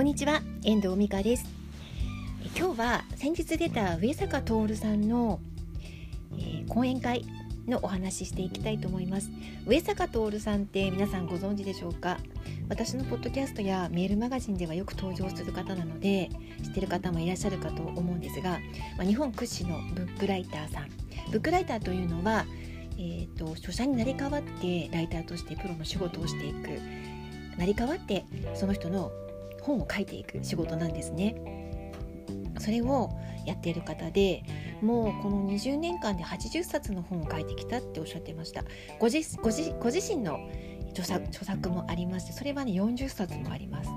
こんにちは遠藤美香です。今日は先日出た上坂徹さんの、えー、講演会のお話ししていきたいと思います。上坂徹さんって皆さんご存知でしょうか？私のポッドキャストやメールマガジンではよく登場する方なので知ってる方もいらっしゃるかと思うんですが、まあ、日本屈指のブックライターさん。ブックライターというのは、えーと、著者になり代わってライターとしてプロの仕事をしていく。成り代わってその人の本を書いていく仕事なんですね。それをやっている方でもうこの20年間で80冊の本を書いてきたっておっしゃってました。ご自ご自身の著作著作もありましてそれはね40冊もあります。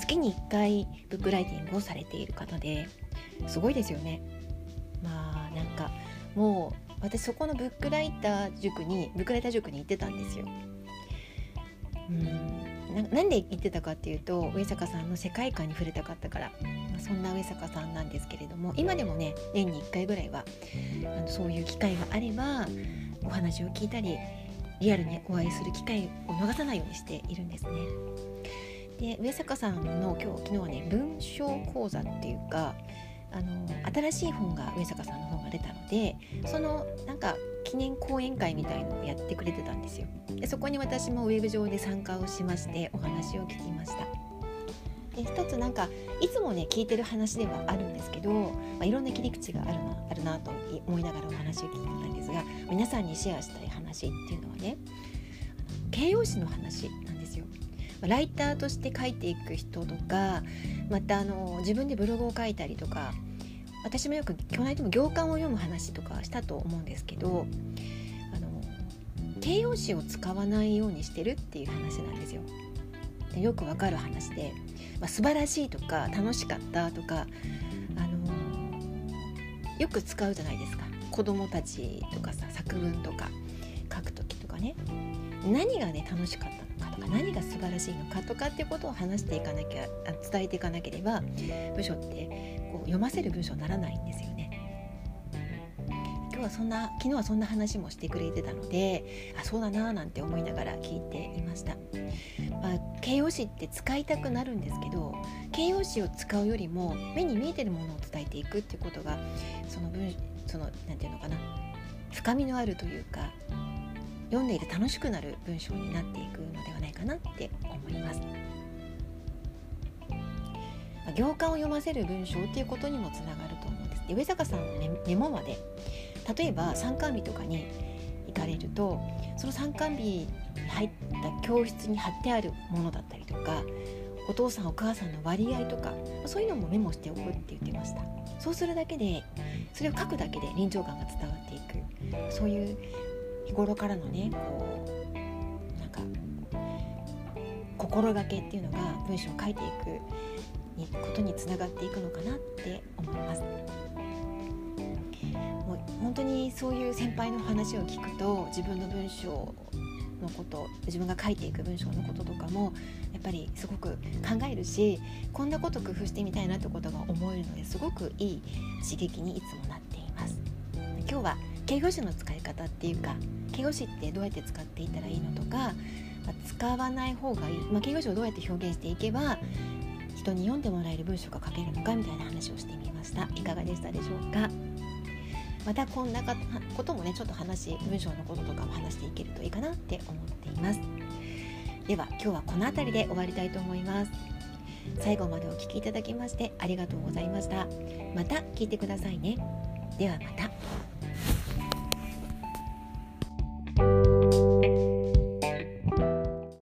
月に1回ブックライティングをされている方ですごいですよね。まあなんかもう私そこのブックライター塾にブックライター塾に行ってたんですよ。うん。なんで言ってたかっていうと上坂さんの世界観に触れたかったから、まあ、そんな上坂さんなんですけれども今でもね年に1回ぐらいはあのそういう機会があればお話を聞いたりリアルにお会いする機会を逃さないようにしているんですね。で上坂さんの今日昨日はね文章講座っていうかあの新しい本が上坂さんの本が出たのでそのなんか記念講演会みたいのをやってくれてたんですよ。でそこに私もウェブ上で参加をしましてお話を聞きました。で一つなんかいつもね聞いてる話ではあるんですけど、まあ、いろんな切り口があるなあるなと思いながらお話を聞いてたんですが皆さんにシェアしたい話っていうのはね形容詞の話なんですよ。ライターとして書いていく人とかまたあの自分でブログを書いたりとか私もよく去年でも行間を読む話とかしたと思うんですけどあの形容詞を使わないようにしてるっていう話なんですよ。でよくわかる話で、まあ、素晴らしいとか楽しかったとか、あのよく使うじゃないですか子供たちとかさ作文とか書く時とかね何がね楽しかったのかとか何が素晴らしいのかとかっていうことを話していかなきゃ伝えていかなければ部署ってこう読ませる文章にならないんですよね。今日はそんな昨日はそんな話もしてくれてたのであそうだなーなんて思いながら聞いていました、まあ、形容詞って使いたくなるんですけど形容詞を使うよりも目に見えてるものを伝えていくっていうことがその文そのなんていうのかな深みのあるというか読んでいて楽しくなる文章になっていくのではないかなって思います。行間を読ませる文章っていうことにもつながると思うんです。で上坂さんの、メモまで例えば参観日とかに行かれるとその参観日に入った教室に貼ってあるものだったりとかお父さんお母さんの割合とかそういうのもメモしておくって言ってましたそうするだけでそれを書くだけで臨場感が伝わっていくそういう日頃からのねこうなんか心がけっていうのが文章を書いていくことにつながっていくのかなって思います。もう本当にそういう先輩の話を聞くと自分の文章のこと自分が書いていく文章のこととかもやっぱりすごく考えるしこんなこと工夫してみたいなってことが思えるのですごくいい刺激にいつもなっています今日は形容詞の使い方っていうか形容詞ってどうやって使っていたらいいのとか、まあ、使わない方がいい、まあ、形容詞をどうやって表現していけば人に読んでもらえる文章が書けるのかみたいな話をしてみました。いかがでしたでしょうか？またこんなこともねちょっと話文章のこととかも話していけるといいかなって思っています。では今日はこの辺りで終わりたいと思います。最後までお聴きいただきましてありがとうございました。また聞いてくださいね。ではまた。